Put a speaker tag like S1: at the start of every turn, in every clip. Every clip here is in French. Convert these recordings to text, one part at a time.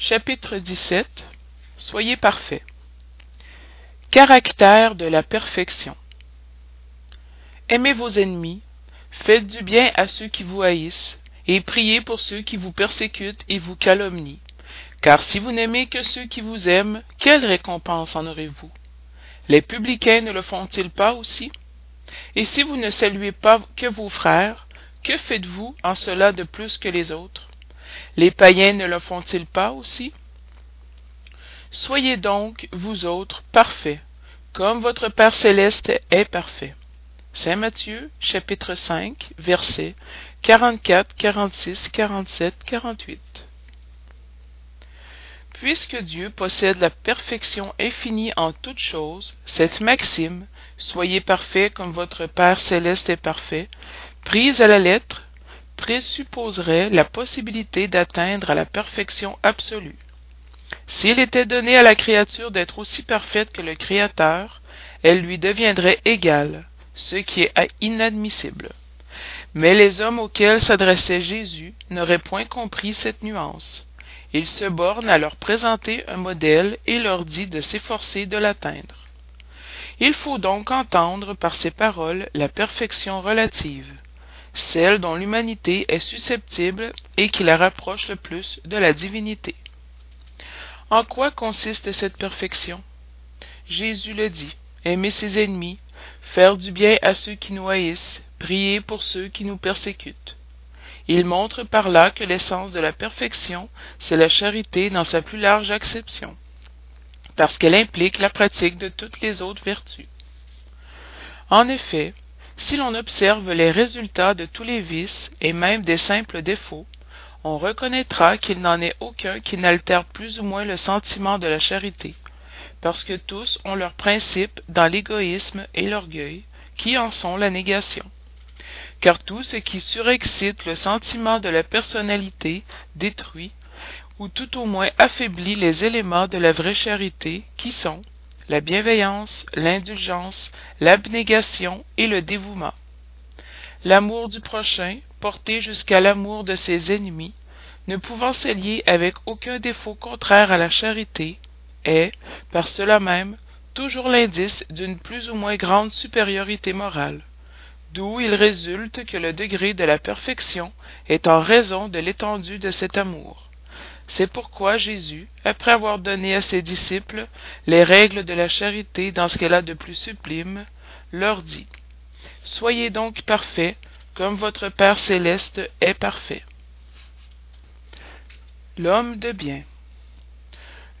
S1: Chapitre 17 Soyez parfaits. Caractère de la perfection. Aimez vos ennemis, faites du bien à ceux qui vous haïssent, et priez pour ceux qui vous persécutent et vous calomnient. Car si vous n'aimez que ceux qui vous aiment, quelle récompense en aurez-vous? Les publicains ne le font-ils pas aussi? Et si vous ne saluez pas que vos frères, que faites-vous en cela de plus que les autres? Les païens ne le font-ils pas aussi? Soyez donc, vous autres, parfaits, comme votre Père céleste est parfait. Saint Matthieu, chapitre 5, versets 44, 46, 47, 48. Puisque Dieu possède la perfection infinie en toutes choses, cette maxime, soyez parfaits comme votre Père céleste est parfait, prise à la lettre, présupposerait la possibilité d'atteindre à la perfection absolue. S'il était donné à la créature d'être aussi parfaite que le Créateur, elle lui deviendrait égale, ce qui est inadmissible. Mais les hommes auxquels s'adressait Jésus n'auraient point compris cette nuance. Il se borne à leur présenter un modèle et leur dit de s'efforcer de l'atteindre. Il faut donc entendre par ces paroles la perfection relative, celle dont l'humanité est susceptible et qui la rapproche le plus de la divinité. En quoi consiste cette perfection? Jésus le dit, aimer ses ennemis, faire du bien à ceux qui nous haïssent, prier pour ceux qui nous persécutent. Il montre par là que l'essence de la perfection, c'est la charité dans sa plus large acception, parce qu'elle implique la pratique de toutes les autres vertus. En effet, si l'on observe les résultats de tous les vices et même des simples défauts, on reconnaîtra qu'il n'en est aucun qui n'altère plus ou moins le sentiment de la charité, parce que tous ont leur principe dans l'égoïsme et l'orgueil, qui en sont la négation. Car tout ce qui surexcite le sentiment de la personnalité détruit ou tout au moins affaiblit les éléments de la vraie charité qui sont la bienveillance, l'indulgence, l'abnégation et le dévouement. L'amour du prochain, porté jusqu'à l'amour de ses ennemis, ne pouvant se lier avec aucun défaut contraire à la charité, est, par cela même, toujours l'indice d'une plus ou moins grande supériorité morale d'où il résulte que le degré de la perfection est en raison de l'étendue de cet amour. C'est pourquoi Jésus, après avoir donné à ses disciples les règles de la charité dans ce qu'elle a de plus sublime, leur dit Soyez donc parfaits, comme votre Père céleste est parfait. L'homme de bien.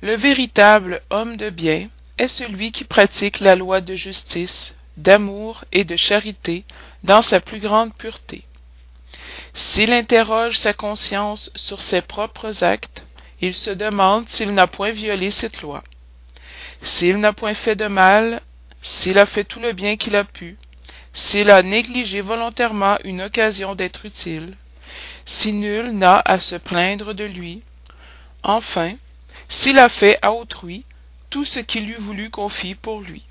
S1: Le véritable homme de bien est celui qui pratique la loi de justice, d'amour et de charité dans sa plus grande pureté. S'il interroge sa conscience sur ses propres actes, il se demande s'il n'a point violé cette loi. S'il n'a point fait de mal, s'il a fait tout le bien qu'il a pu, s'il a négligé volontairement une occasion d'être utile, si nul n'a à se plaindre de lui, enfin, s'il a fait à autrui tout ce qu'il eût voulu qu'on fît pour lui.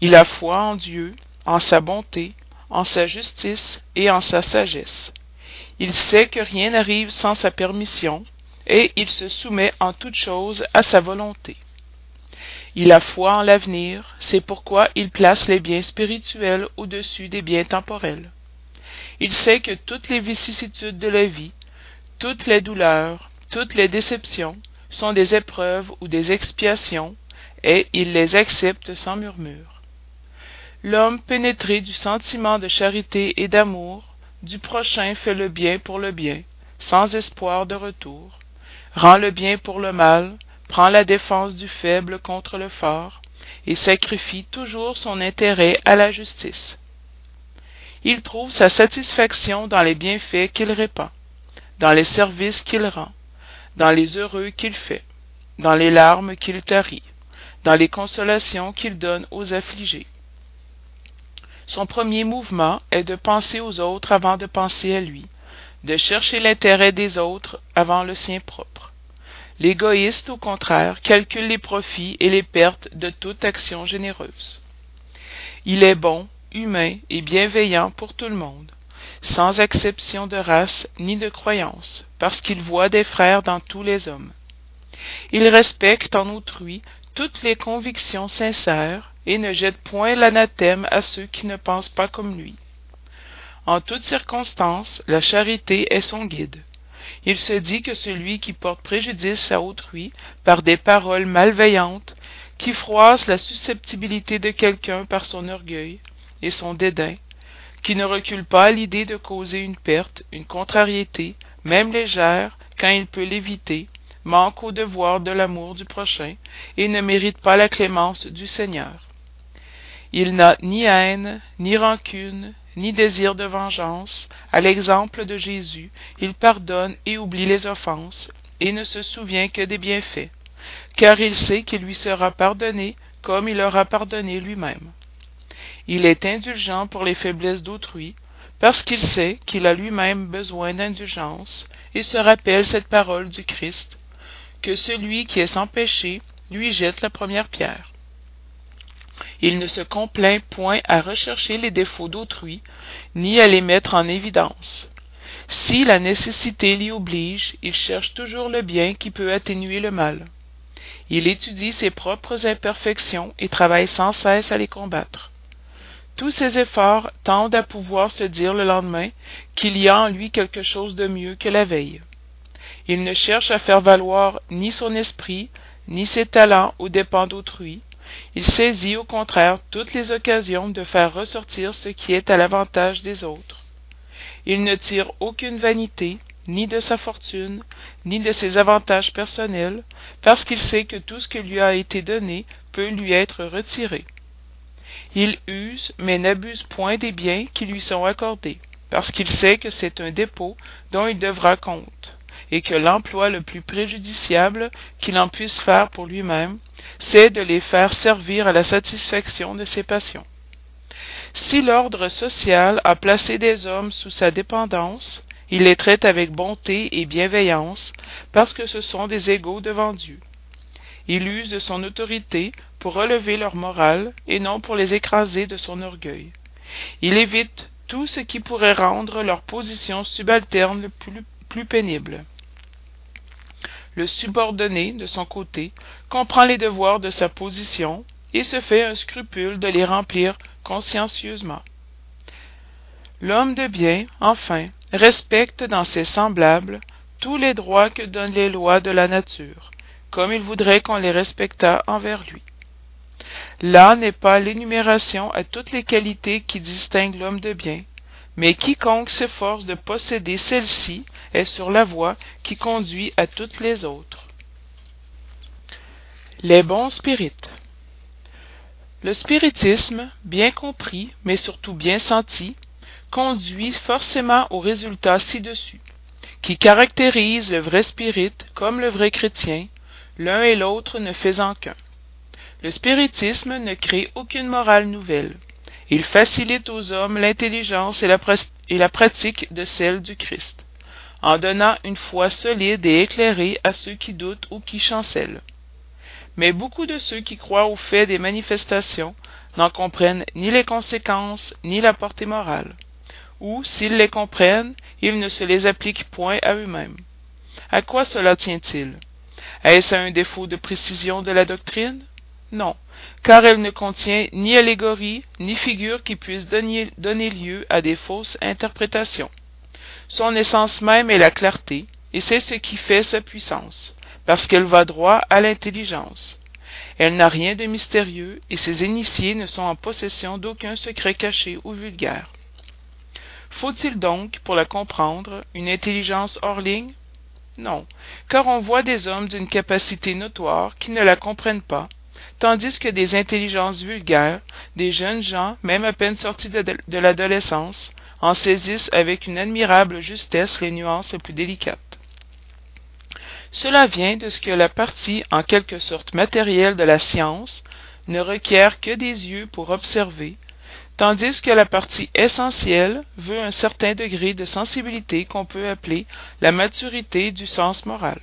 S1: Il a foi en Dieu, en sa bonté, en sa justice et en sa sagesse. Il sait que rien n'arrive sans sa permission, et il se soumet en toutes choses à sa volonté. Il a foi en l'avenir, c'est pourquoi il place les biens spirituels au-dessus des biens temporels. Il sait que toutes les vicissitudes de la vie, toutes les douleurs, toutes les déceptions sont des épreuves ou des expiations, et il les accepte sans murmure. L'homme pénétré du sentiment de charité et d'amour du prochain fait le bien pour le bien, sans espoir de retour, rend le bien pour le mal, prend la défense du faible contre le fort, et sacrifie toujours son intérêt à la justice. Il trouve sa satisfaction dans les bienfaits qu'il répand, dans les services qu'il rend, dans les heureux qu'il fait, dans les larmes qu'il tarit, dans les consolations qu'il donne aux affligés. Son premier mouvement est de penser aux autres avant de penser à lui, de chercher l'intérêt des autres avant le sien propre. L'égoïste, au contraire, calcule les profits et les pertes de toute action généreuse. Il est bon, humain et bienveillant pour tout le monde, sans exception de race ni de croyance, parce qu'il voit des frères dans tous les hommes. Il respecte en autrui toutes les convictions sincères et ne jette point l'anathème à ceux qui ne pensent pas comme lui. En toutes circonstances, la charité est son guide. Il se dit que celui qui porte préjudice à autrui par des paroles malveillantes, qui froisse la susceptibilité de quelqu'un par son orgueil et son dédain, qui ne recule pas à l'idée de causer une perte, une contrariété, même légère, quand il peut l'éviter, manque au devoir de l'amour du prochain, et ne mérite pas la clémence du Seigneur. Il n'a ni haine, ni rancune, ni désir de vengeance, à l'exemple de Jésus, il pardonne et oublie les offenses, et ne se souvient que des bienfaits, car il sait qu'il lui sera pardonné comme il aura pardonné lui-même. Il est indulgent pour les faiblesses d'autrui, parce qu'il sait qu'il a lui-même besoin d'indulgence, et se rappelle cette parole du Christ, que celui qui est sans péché lui jette la première pierre. Il ne se complaint point à rechercher les défauts d'autrui, ni à les mettre en évidence. Si la nécessité l'y oblige, il cherche toujours le bien qui peut atténuer le mal. Il étudie ses propres imperfections et travaille sans cesse à les combattre. Tous ses efforts tendent à pouvoir se dire le lendemain qu'il y a en lui quelque chose de mieux que la veille. Il ne cherche à faire valoir ni son esprit, ni ses talents aux dépens d'autrui, il saisit au contraire toutes les occasions de faire ressortir ce qui est à l'avantage des autres. Il ne tire aucune vanité, ni de sa fortune, ni de ses avantages personnels, parce qu'il sait que tout ce qui lui a été donné peut lui être retiré. Il use, mais n'abuse point des biens qui lui sont accordés, parce qu'il sait que c'est un dépôt dont il devra compte et que l'emploi le plus préjudiciable qu'il en puisse faire pour lui-même, c'est de les faire servir à la satisfaction de ses passions. Si l'ordre social a placé des hommes sous sa dépendance, il les traite avec bonté et bienveillance, parce que ce sont des égaux devant Dieu. Il use de son autorité pour relever leur morale et non pour les écraser de son orgueil. Il évite tout ce qui pourrait rendre leur position subalterne plus, plus pénible. Le subordonné, de son côté, comprend les devoirs de sa position et se fait un scrupule de les remplir consciencieusement. L'homme de bien, enfin, respecte dans ses semblables tous les droits que donnent les lois de la nature, comme il voudrait qu'on les respectât envers lui. Là n'est pas l'énumération à toutes les qualités qui distinguent l'homme de bien, mais quiconque s'efforce de posséder celle-ci est sur la voie qui conduit à toutes les autres. Les bons spirites. Le spiritisme, bien compris, mais surtout bien senti, conduit forcément au résultat ci-dessus, qui caractérise le vrai spirit comme le vrai chrétien, l'un et l'autre ne faisant qu'un. Le spiritisme ne crée aucune morale nouvelle. Il facilite aux hommes l'intelligence et, et la, pratique de celle du Christ, en donnant une foi solide et éclairée à ceux qui doutent ou qui chancellent. Mais beaucoup de ceux qui croient au fait des manifestations n'en comprennent ni les conséquences ni la portée morale, ou, s'ils les comprennent, ils ne se les appliquent point à eux-mêmes. À quoi cela tient-il? Est-ce à un défaut de précision de la doctrine? Non, car elle ne contient ni allégorie, ni figure qui puisse donner, lieu à des fausses interprétations. Son essence même est la clarté, et c'est ce qui fait sa puissance, parce qu'elle va droit à l'intelligence. Elle n'a rien de mystérieux, et ses initiés ne sont en possession d'aucun secret caché ou vulgaire. Faut-il donc, pour la comprendre, une intelligence hors ligne? Non, car on voit des hommes d'une capacité notoire qui ne la comprennent pas, tandis que des intelligences vulgaires, des jeunes gens, même à peine sortis de, l'adolescence, en saisissent avec une admirable justesse les nuances les plus délicates. Cela vient de ce que la partie en quelque sorte matérielle de la science ne requiert que des yeux pour observer, tandis que la partie essentielle veut un certain degré de sensibilité qu'on peut appeler la maturité du sens moral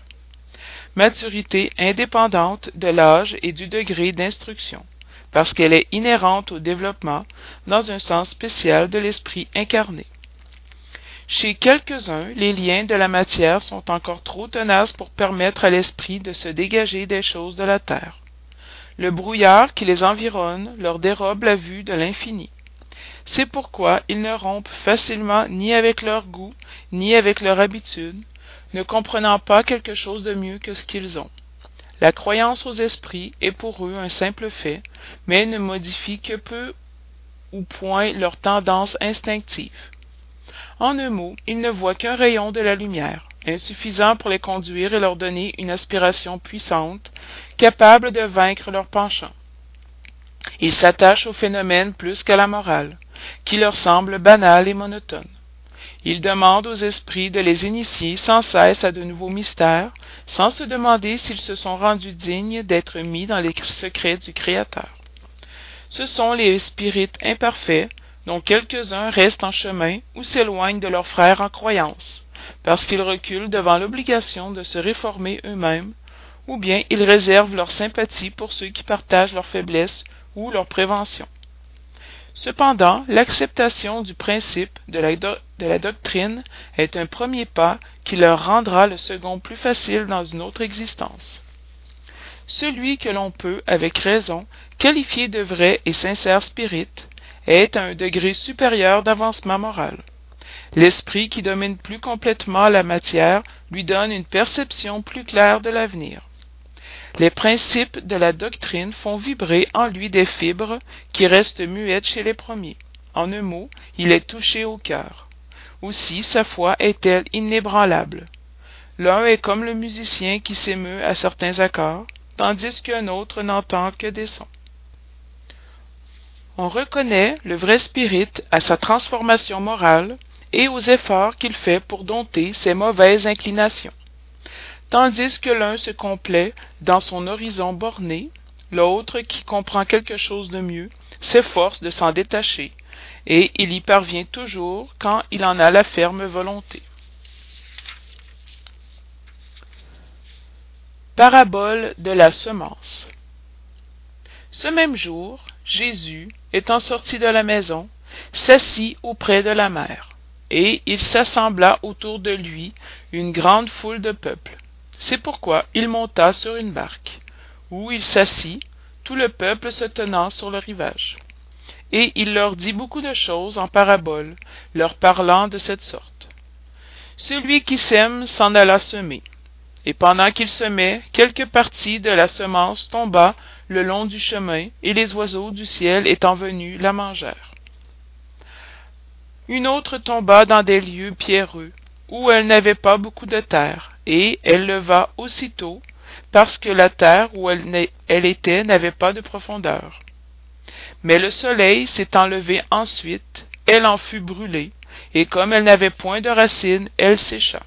S1: maturité indépendante de l'âge et du degré d'instruction, parce qu'elle est inhérente au développement, dans un sens spécial de l'esprit incarné. Chez quelques-uns, les liens de la matière sont encore trop tenaces pour permettre à l'esprit de se dégager des choses de la terre. Le brouillard qui les environne leur dérobe la vue de l'infini. C'est pourquoi ils ne rompent facilement ni avec leur goût, ni avec leur habitude, ne comprenant pas quelque chose de mieux que ce qu'ils ont. La croyance aux esprits est pour eux un simple fait, mais ne modifie que peu ou point leur tendance instinctive. En un mot, ils ne voient qu'un rayon de la lumière, insuffisant pour les conduire et leur donner une aspiration puissante, capable de vaincre leur penchant. Ils s'attachent au phénomène plus qu'à la morale, qui leur semble banale et monotone. Ils demandent aux esprits de les initier sans cesse à de nouveaux mystères, sans se demander s'ils se sont rendus dignes d'être mis dans les secrets du Créateur. Ce sont les spirites imparfaits, dont quelques-uns restent en chemin ou s'éloignent de leurs frères en croyance, parce qu'ils reculent devant l'obligation de se réformer eux-mêmes, ou bien ils réservent leur sympathie pour ceux qui partagent leurs faiblesses ou leurs préventions. Cependant, l'acceptation du principe de la, de la, doctrine est un premier pas qui leur rendra le second plus facile dans une autre existence. Celui que l'on peut, avec raison, qualifier de vrai et sincère spirit, est à un degré supérieur d'avancement moral. L'esprit qui domine plus complètement la matière lui donne une perception plus claire de l'avenir. Les principes de la doctrine font vibrer en lui des fibres qui restent muettes chez les premiers. En un mot, il est touché au cœur. Aussi sa foi est-elle inébranlable. L'un est comme le musicien qui s'émeut à certains accords, tandis qu'un autre n'entend que des sons. On reconnaît le vrai spirit à sa transformation morale et aux efforts qu'il fait pour dompter ses mauvaises inclinations. Tandis que l'un se complaît dans son horizon borné, l'autre, qui comprend quelque chose de mieux, s'efforce de s'en détacher, et il y parvient toujours quand il en a la ferme volonté. Parabole de la semence. Ce même jour, Jésus, étant sorti de la maison, s'assit auprès de la mer, et il s'assembla autour de lui une grande foule de peuple. C'est pourquoi il monta sur une barque, où il s'assit, tout le peuple se tenant sur le rivage. Et il leur dit beaucoup de choses en paraboles, leur parlant de cette sorte. Celui qui sème s'en alla semer. Et pendant qu'il semait, quelque partie de la semence tomba le long du chemin, et les oiseaux du ciel étant venus la mangèrent. Une autre tomba dans des lieux pierreux, où elle n'avait pas beaucoup de terre, et elle leva aussitôt, parce que la terre où elle, elle était n'avait pas de profondeur. Mais le soleil s'étant levé ensuite, elle en fut brûlée, et comme elle n'avait point de racines, elle sécha.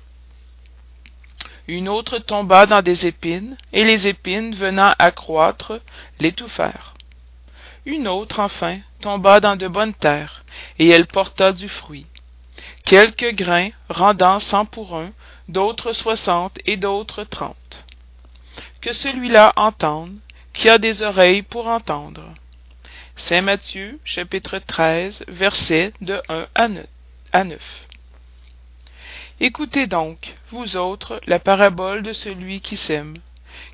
S1: Une autre tomba dans des épines, et les épines venant accroître l'étouffèrent. Une autre, enfin, tomba dans de bonnes terres, et elle porta du fruit. Quelques grains rendant cent pour un, d'autres soixante et d'autres trente. Que celui-là entende, qui a des oreilles pour entendre. Saint Matthieu, chapitre 13, versets de 1 à 9. Écoutez donc, vous autres, la parabole de celui qui sème.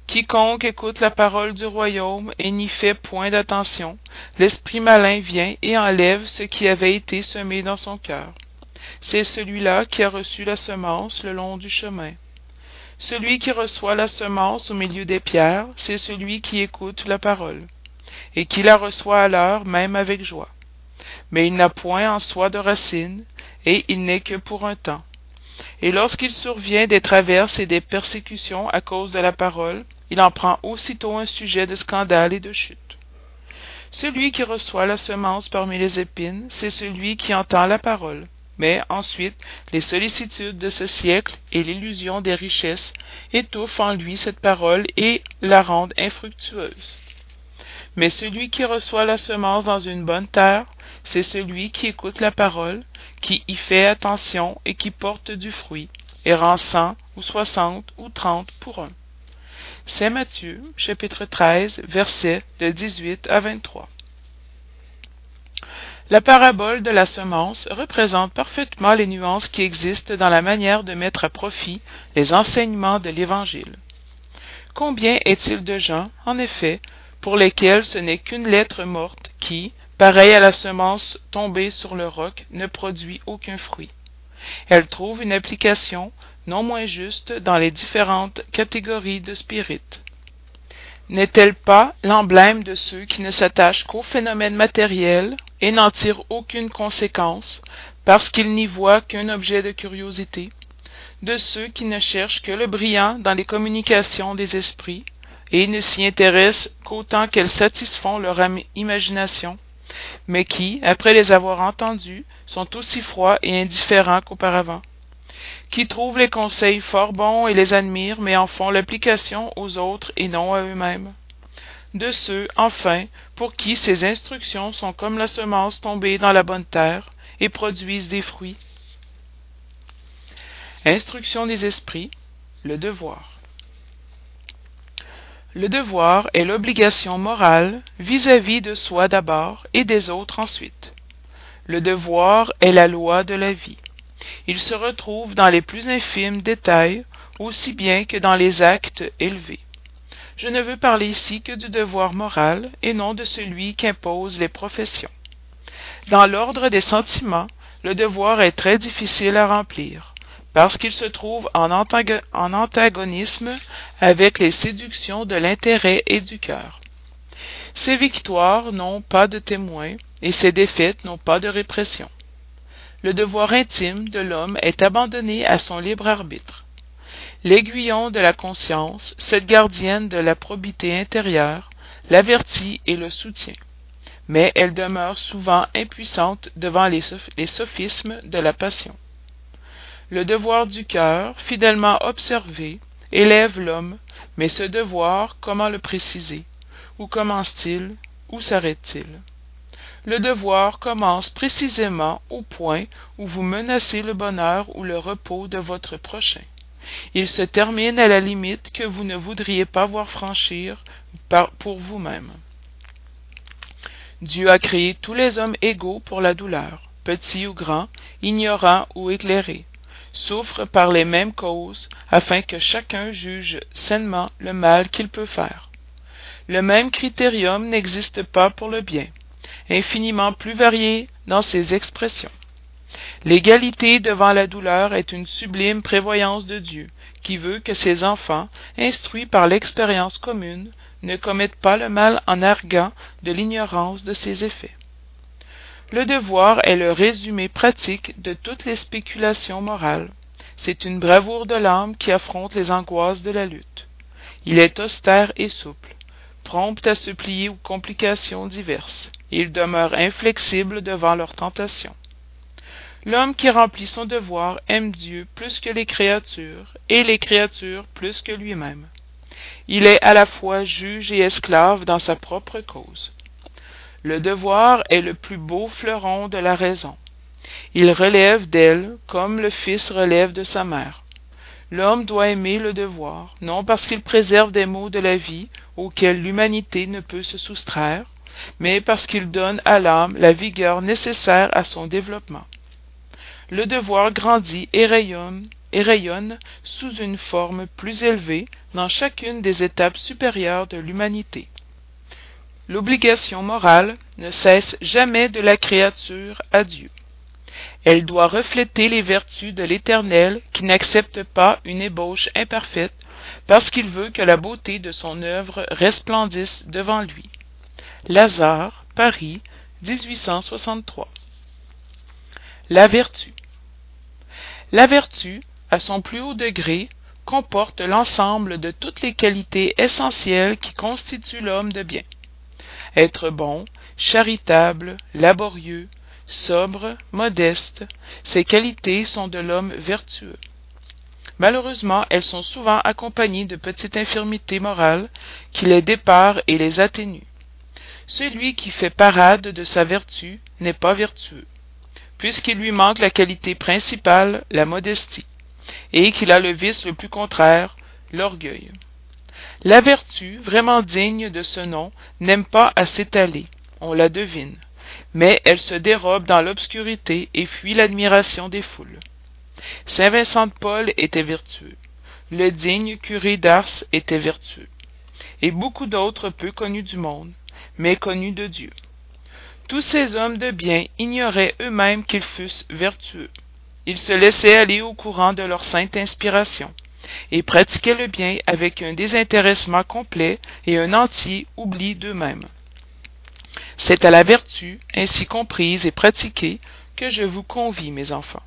S1: Quiconque écoute la parole du royaume et n'y fait point d'attention, l'esprit malin vient et enlève ce qui avait été semé dans son cœur c'est celui-là qui a reçu la semence le long du chemin. Celui qui reçoit la semence au milieu des pierres, c'est celui qui écoute la parole, et qui la reçoit alors même avec joie. Mais il n'a point en soi de racine, et il n'est que pour un temps. Et lorsqu'il survient des traverses et des persécutions à cause de la parole, il en prend aussitôt un sujet de scandale et de chute. Celui qui reçoit la semence parmi les épines, c'est celui qui entend la parole, mais ensuite les sollicitudes de ce siècle et l'illusion des richesses étouffent en lui cette parole et la rendent infructueuse. Mais celui qui reçoit la semence dans une bonne terre, c'est celui qui écoute la parole, qui y fait attention et qui porte du fruit, et rend cent ou soixante ou trente pour un. C'est Matthieu, chapitre 13, versets de 18 à 23. La parabole de la semence représente parfaitement les nuances qui existent dans la manière de mettre à profit les enseignements de l'Évangile. Combien est-il de gens, en effet, pour lesquels ce n'est qu'une lettre morte qui, pareille à la semence tombée sur le roc, ne produit aucun fruit. Elle trouve une application non moins juste dans les différentes catégories de spirites. N'est-elle pas l'emblème de ceux qui ne s'attachent qu'aux phénomènes matériels et n'en tirent aucune conséquence parce qu'ils n'y voient qu'un objet de curiosité, de ceux qui ne cherchent que le brillant dans les communications des esprits et ne s'y intéressent qu'autant qu'elles satisfont leur imagination, mais qui, après les avoir entendus, sont aussi froids et indifférents qu'auparavant, qui trouvent les conseils fort bons et les admirent, mais en font l'application aux autres et non à eux-mêmes. De ceux, enfin, pour qui ces instructions sont comme la semence tombée dans la bonne terre et produisent des fruits. Instruction des esprits, le devoir. Le devoir est l'obligation morale vis-à-vis de soi d'abord et des autres ensuite. Le devoir est la loi de la vie. Il se retrouve dans les plus infimes détails aussi bien que dans les actes élevés. Je ne veux parler ici que du devoir moral et non de celui qu'imposent les professions. Dans l'ordre des sentiments, le devoir est très difficile à remplir parce qu'il se trouve en, antagonisme avec les séductions de l'intérêt et du cœur. Ses victoires n'ont pas de témoins et ses défaites n'ont pas de répression. Le devoir intime de l'homme est abandonné à son libre arbitre. L'aiguillon de la conscience, cette gardienne de la probité intérieure, l'avertit et le soutient. Mais elle demeure souvent impuissante devant les sophismes de la passion. Le devoir du cœur, fidèlement observé, élève l'homme, mais ce devoir, comment le préciser? Où commence-t-il? Où s'arrête-t-il? Le devoir commence précisément au point où vous menacez le bonheur ou le repos de votre prochain. Il se termine à la limite que vous ne voudriez pas voir franchir pour vous-même. Dieu a créé tous les hommes égaux pour la douleur, petits ou grands, ignorants ou éclairés souffre par les mêmes causes, afin que chacun juge sainement le mal qu'il peut faire. Le même critérium n'existe pas pour le bien, infiniment plus varié dans ses expressions. L'égalité devant la douleur est une sublime prévoyance de Dieu, qui veut que ses enfants, instruits par l'expérience commune, ne commettent pas le mal en arguant de l'ignorance de ses effets. Le devoir est le résumé pratique de toutes les spéculations morales. C'est une bravoure de l'âme qui affronte les angoisses de la lutte. Il est austère et souple, prompt à se plier aux complications diverses, il demeure inflexible devant leurs tentations. L'homme qui remplit son devoir aime Dieu plus que les créatures, et les créatures plus que lui-même. Il est à la fois juge et esclave dans sa propre cause. Le devoir est le plus beau fleuron de la raison. Il relève d'elle comme le fils relève de sa mère. L'homme doit aimer le devoir, non parce qu'il préserve des maux de la vie auxquels l'humanité ne peut se soustraire, mais parce qu'il donne à l'âme la vigueur nécessaire à son développement. Le devoir grandit et rayonne, et rayonne sous une forme plus élevée dans chacune des étapes supérieures de l'humanité. L'obligation morale ne cesse jamais de la créature à Dieu. Elle doit refléter les vertus de l'Éternel qui n'accepte pas une ébauche imparfaite parce qu'il veut que la beauté de son œuvre resplendisse devant lui. Lazare, Paris, 1863. La vertu. La vertu, à son plus haut degré, comporte l'ensemble de toutes les qualités essentielles qui constituent l'homme de bien être bon, charitable, laborieux, sobre, modeste, ces qualités sont de l'homme vertueux. Malheureusement, elles sont souvent accompagnées de petites infirmités morales qui les déparent et les atténuent. Celui qui fait parade de sa vertu n'est pas vertueux, puisqu'il lui manque la qualité principale, la modestie, et qu'il a le vice le plus contraire, l'orgueil. La vertu, vraiment digne de ce nom, n'aime pas à s'étaler, on la devine. mais elle se dérobe dans l'obscurité et fuit l'admiration des foules. Saint Vincent de Paul était vertueux. Le digne curé d'Ars était vertueux. Et beaucoup d'autres peu connus du monde, mais connus de Dieu. Tous ces hommes de bien ignoraient eux-mêmes qu'ils fussent vertueux. Ils se laissaient aller au courant de leur sainte inspiration, et pratiquaient le bien avec un désintéressement complet et un entier oubli d'eux-mêmes. C'est à la vertu, ainsi comprise et pratiquée, que je vous convie, mes enfants.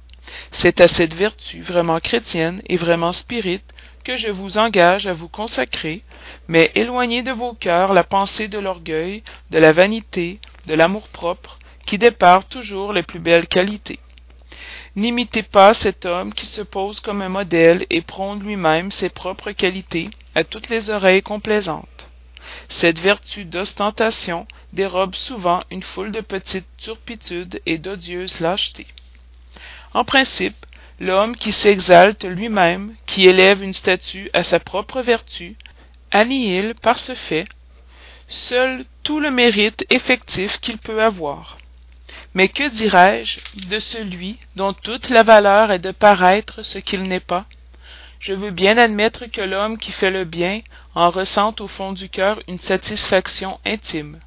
S1: C'est à cette vertu vraiment chrétienne et vraiment spirite que je vous engage à vous consacrer, mais éloignez de vos cœurs la pensée de l'orgueil, de la vanité, de l'amour-propre, qui départ toujours les plus belles qualités. N'imitez pas cet homme qui se pose comme un modèle et prône lui-même ses propres qualités à toutes les oreilles complaisantes. Cette vertu d'ostentation dérobe souvent une foule de petites turpitudes et d'odieuses lâchetés. En principe, l'homme qui s'exalte lui-même, qui élève une statue à sa propre vertu, annihile par ce fait seul tout le mérite effectif qu'il peut avoir. Mais que dirais-je de celui dont toute la valeur est de paraître ce qu'il n'est pas? Je veux bien admettre que l'homme qui fait le bien en ressente au fond du cœur une satisfaction intime.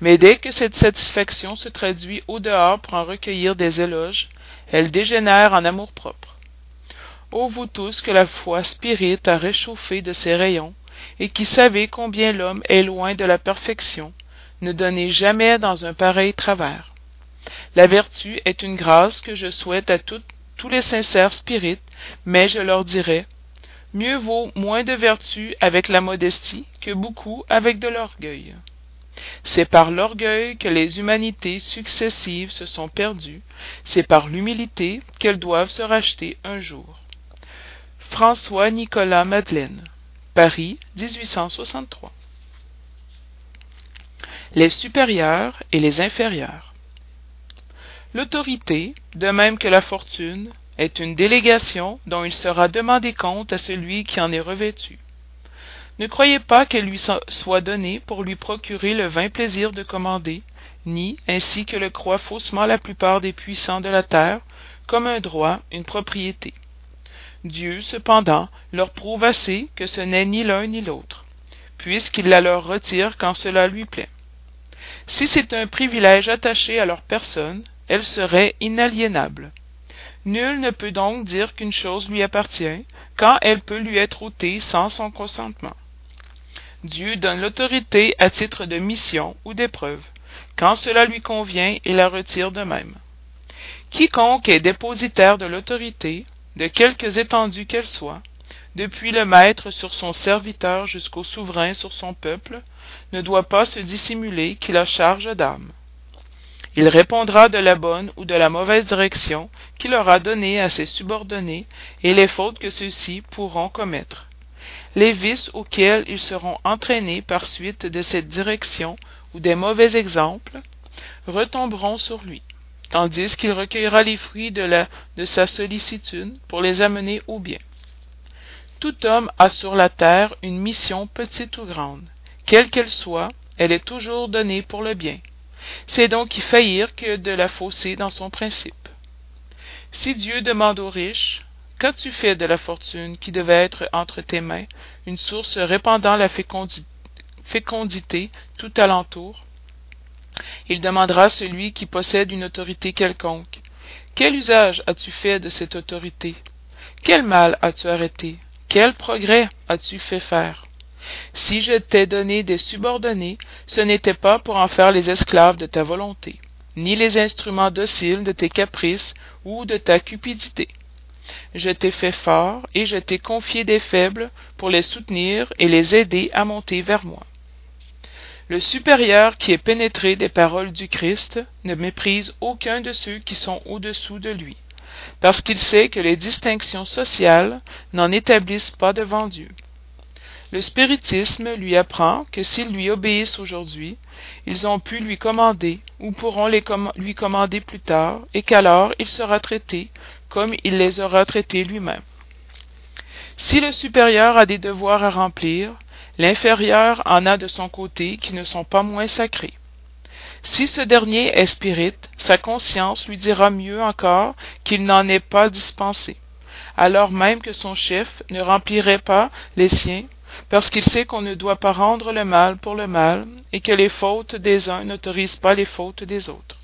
S1: Mais dès que cette satisfaction se traduit au dehors pour en recueillir des éloges, elle dégénère en amour-propre. Ô vous tous que la foi spirite a réchauffé de ses rayons, et qui savez combien l'homme est loin de la perfection, ne donnez jamais dans un pareil travers. La vertu est une grâce que je souhaite à tous les sincères spirites, mais je leur dirai, mieux vaut moins de vertu avec la modestie que beaucoup avec de l'orgueil. C'est par l'orgueil que les humanités successives se sont perdues, c'est par l'humilité qu'elles doivent se racheter un jour. François Nicolas Madeleine Paris 1863 Les supérieurs et les inférieurs L'autorité, de même que la fortune, est une délégation dont il sera demandé compte à celui qui en est revêtu. Ne croyez pas qu'elle lui soit donnée pour lui procurer le vain plaisir de commander, ni, ainsi que le croient faussement la plupart des puissants de la terre, comme un droit, une propriété. Dieu, cependant, leur prouve assez que ce n'est ni l'un ni l'autre, puisqu'il la leur retire quand cela lui plaît. Si c'est un privilège attaché à leur personne, elle serait inaliénable. Nul ne peut donc dire qu'une chose lui appartient, quand elle peut lui être ôtée sans son consentement. Dieu donne l'autorité à titre de mission ou d'épreuve, quand cela lui convient et la retire de même. Quiconque est dépositaire de l'autorité, de quelque étendue qu'elle soit, depuis le maître sur son serviteur jusqu'au souverain sur son peuple, ne doit pas se dissimuler qu'il a charge d'âme. Il répondra de la bonne ou de la mauvaise direction qu'il aura donnée à ses subordonnés et les fautes que ceux-ci pourront commettre. Les vices auxquels ils seront entraînés par suite de cette direction ou des mauvais exemples retomberont sur lui, tandis qu'il recueillera les fruits de, sa sollicitude pour les amener au bien. Tout homme a sur la terre une mission petite ou grande. Quelle qu'elle soit, elle est toujours donnée pour le bien. C'est donc y faillir que de la fausser dans son principe. Si Dieu demande aux riches, Qu'as-tu fait de la fortune qui devait être entre tes mains, une source répandant la fécondité tout alentour? Il demandera celui qui possède une autorité quelconque. Quel usage as-tu fait de cette autorité? Quel mal as-tu arrêté? Quel progrès as-tu fait faire? Si je t'ai donné des subordonnés, ce n'était pas pour en faire les esclaves de ta volonté, ni les instruments dociles de tes caprices ou de ta cupidité. Je t'ai fait fort et je t'ai confié des faibles pour les soutenir et les aider à monter vers moi. Le supérieur qui est pénétré des paroles du Christ ne méprise aucun de ceux qui sont au-dessous de lui, parce qu'il sait que les distinctions sociales n'en établissent pas devant Dieu. Le spiritisme lui apprend que s'ils lui obéissent aujourd'hui, ils ont pu lui commander ou pourront lui commander plus tard, et qu'alors il sera traité comme il les aura traités lui-même. Si le supérieur a des devoirs à remplir, l'inférieur en a de son côté qui ne sont pas moins sacrés. Si ce dernier est spirit, sa conscience lui dira mieux encore qu'il n'en est pas dispensé, alors même que son chef ne remplirait pas les siens, parce qu'il sait qu'on ne doit pas rendre le mal pour le mal, et que les fautes des uns n'autorisent pas les fautes des autres.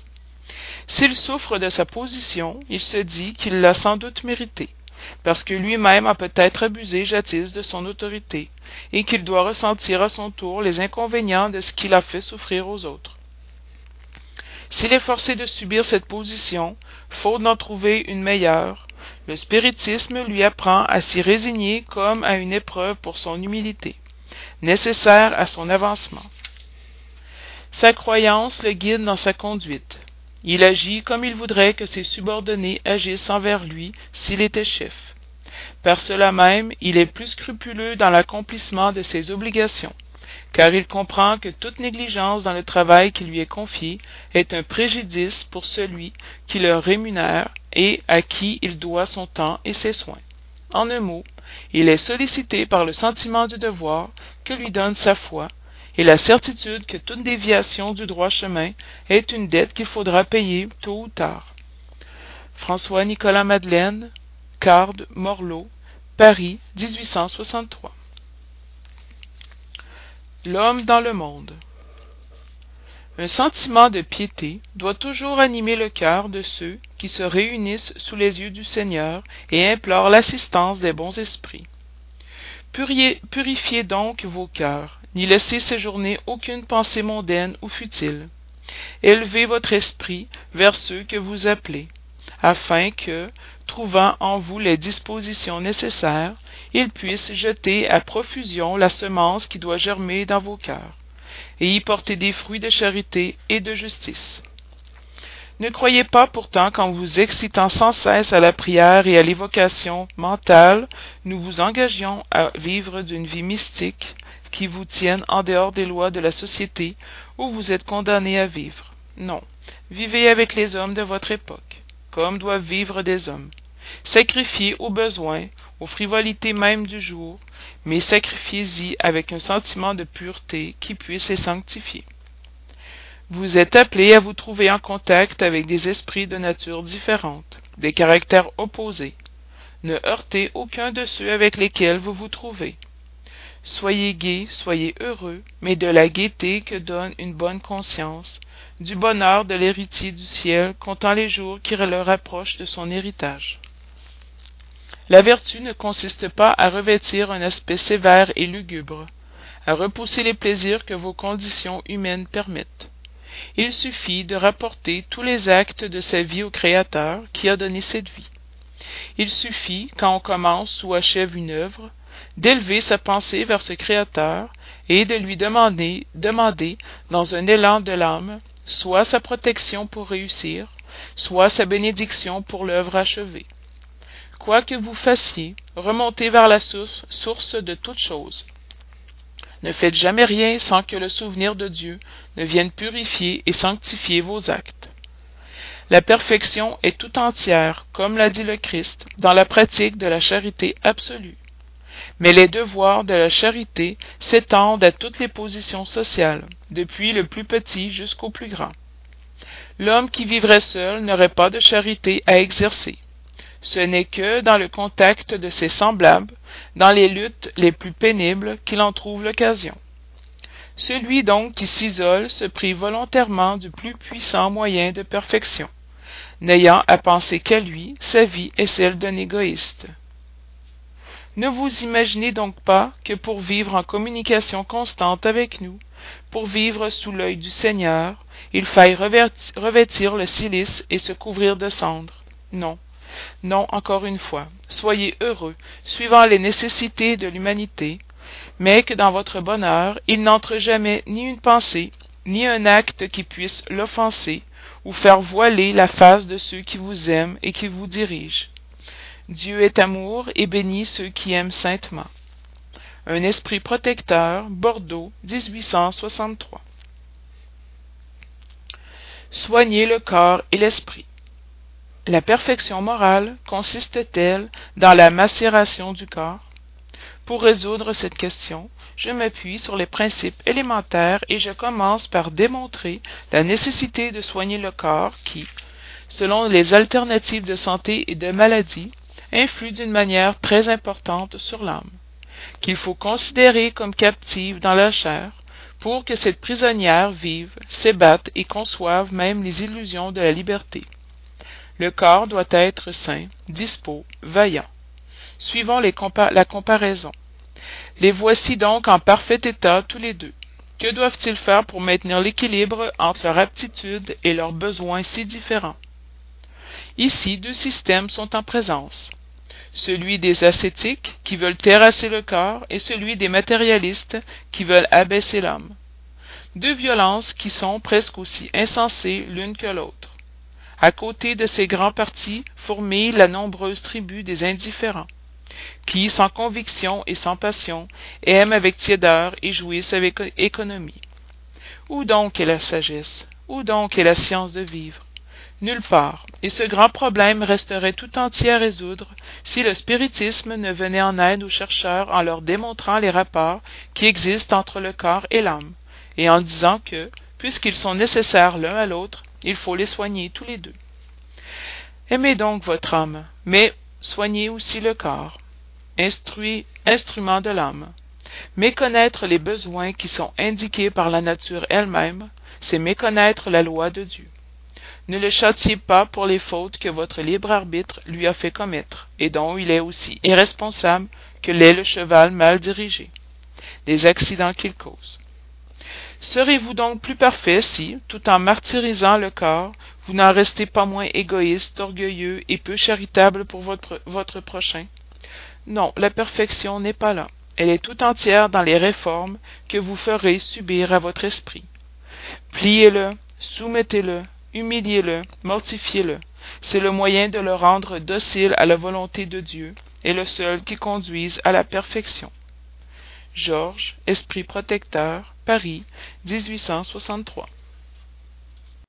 S1: S'il souffre de sa position, il se dit qu'il l'a sans doute méritée, parce que lui-même a peut-être abusé jadis de son autorité, et qu'il doit ressentir à son tour les inconvénients de ce qu'il a fait souffrir aux autres. S'il est forcé de subir cette position, faute d'en trouver une meilleure, le spiritisme lui apprend à s'y résigner comme à une épreuve pour son humilité, nécessaire à son avancement. Sa croyance le guide dans sa conduite. Il agit comme il voudrait que ses subordonnés agissent envers lui s'il était chef. Par cela même, il est plus scrupuleux dans l'accomplissement de ses obligations, car il comprend que toute négligence dans le travail qui lui est confié est un préjudice pour celui qui le rémunère et à qui il doit son temps et ses soins. En un mot, il est sollicité par le sentiment du devoir que lui donne sa foi, et la certitude que toute déviation du droit chemin est une dette qu'il faudra payer tôt ou tard. François Nicolas Madeleine, Carde, Morlot, Paris, 1863. L'homme dans le monde. Un sentiment de piété doit toujours animer le cœur de ceux qui se réunissent sous les yeux du Seigneur et implorent l'assistance des bons esprits. Purifiez donc vos cœurs, n'y laissez séjourner aucune pensée mondaine ou futile. Élevez votre esprit vers ceux que vous appelez, afin que, trouvant en vous les dispositions nécessaires, ils puissent jeter à profusion la semence qui doit germer dans vos cœurs, et y porter des fruits de charité et de justice. Ne croyez pas pourtant qu'en vous excitant sans cesse à la prière et à l'évocation mentale, nous vous engagions à vivre d'une vie mystique qui vous tienne en dehors des lois de la société où vous êtes condamné à vivre. Non, vivez avec les hommes de votre époque, doivent vivre des hommes. Sacrifiez aux besoins, aux frivolités même du jour, mais sacrifiez-y avec un sentiment de pureté qui puisse les sanctifier. Vous êtes appelé à vous trouver en contact avec des esprits de nature différente, des caractères opposés. Ne heurtez aucun de ceux avec lesquels vous vous trouvez. Soyez gais, soyez heureux, mais de la gaieté que donne une bonne conscience, du bonheur de l'héritier du ciel, comptant les jours qui le rapprochent de son héritage. La vertu ne consiste pas à revêtir un aspect sévère et lugubre, à repousser les plaisirs que vos conditions humaines permettent. Il suffit de rapporter tous les actes de sa vie au Créateur qui a donné cette vie. Il suffit, quand on commence ou achève une œuvre, d'élever sa pensée vers ce Créateur et de lui demander, demander, dans un élan de l'âme, soit sa protection pour réussir, soit sa bénédiction pour l'œuvre achevée. Quoi que vous fassiez, remontez vers la source, source de toutes choses. Ne faites jamais rien sans que le souvenir de Dieu ne vienne purifier et sanctifier vos actes. La perfection est tout entière, comme l'a dit le Christ, dans la pratique de la charité absolue. Mais les devoirs de la charité s'étendent à toutes les positions sociales, depuis le plus petit jusqu'au plus grand. L'homme qui vivrait seul n'aurait pas de charité à exercer ce n'est que dans le contact de ses semblables, dans les luttes les plus pénibles, qu'il en trouve l'occasion. Celui donc qui s'isole se prive volontairement du plus puissant moyen de perfection, n'ayant à penser qu'à lui, sa vie est celle d'un égoïste. Ne vous imaginez donc pas que pour vivre en communication constante avec nous, pour vivre sous l'œil du Seigneur, il faille revêtir le cilice et se couvrir de cendres. Non, non, encore une fois, soyez heureux, suivant les nécessités de l'humanité, mais que dans votre bonheur il n'entre jamais ni une pensée, ni un acte qui puisse l'offenser, ou faire voiler la face de ceux qui vous aiment et qui vous dirigent. Dieu est amour et bénit ceux qui aiment saintement. Un esprit protecteur, Bordeaux, 1863. Soignez le corps et l'esprit. La perfection morale consiste-t-elle dans la macération du corps? Pour résoudre cette question, je m'appuie sur les principes élémentaires et je commence par démontrer la nécessité de soigner le corps qui, selon les alternatives de santé et de maladie, influe d'une manière très importante sur l'âme, qu'il faut considérer comme captive dans la chair, pour que cette prisonnière vive, s'ébatte et conçoive même les illusions de la liberté. Le corps doit être sain, dispos, vaillant. Suivons la comparaison. Les voici donc en parfait état tous les deux. Que doivent-ils faire pour maintenir l'équilibre entre leur aptitude et leurs besoins si différents? Ici, deux systèmes sont en présence. Celui des ascétiques qui veulent terrasser le corps et celui des matérialistes qui veulent abaisser l'homme. Deux violences qui sont presque aussi insensées l'une que l'autre. À côté de ces grands partis fourmille la nombreuse tribu des indifférents, qui, sans conviction et sans passion, aiment avec tiédeur et jouissent avec économie. Où donc est la sagesse? Où donc est la science de vivre? Nulle part, et ce grand problème resterait tout entier à résoudre si le spiritisme ne venait en aide aux chercheurs en leur démontrant les rapports qui existent entre le corps et l'âme, et en disant que, puisqu'ils sont nécessaires l'un à l'autre, il faut les soigner tous les deux. Aimez donc votre âme, mais soignez aussi le corps, instruit, instrument de l'âme. Méconnaître les besoins qui sont indiqués par la nature elle-même, c'est méconnaître la loi de Dieu. Ne le châtiez pas pour les fautes que votre libre arbitre lui a fait commettre, et dont il est aussi irresponsable que l'est le cheval mal dirigé, des accidents qu'il cause. Serez-vous donc plus parfait si, tout en martyrisant le corps, vous n'en restez pas moins égoïste, orgueilleux et peu charitable pour votre, prochain? Non, la perfection n'est pas là. Elle est tout entière dans les réformes que vous ferez subir à votre esprit. Pliez-le, soumettez-le, humiliez-le, mortifiez-le. C'est le moyen de le rendre docile à la volonté de Dieu, et le seul qui conduise à la perfection. Georges, Esprit protecteur, Paris, 1863.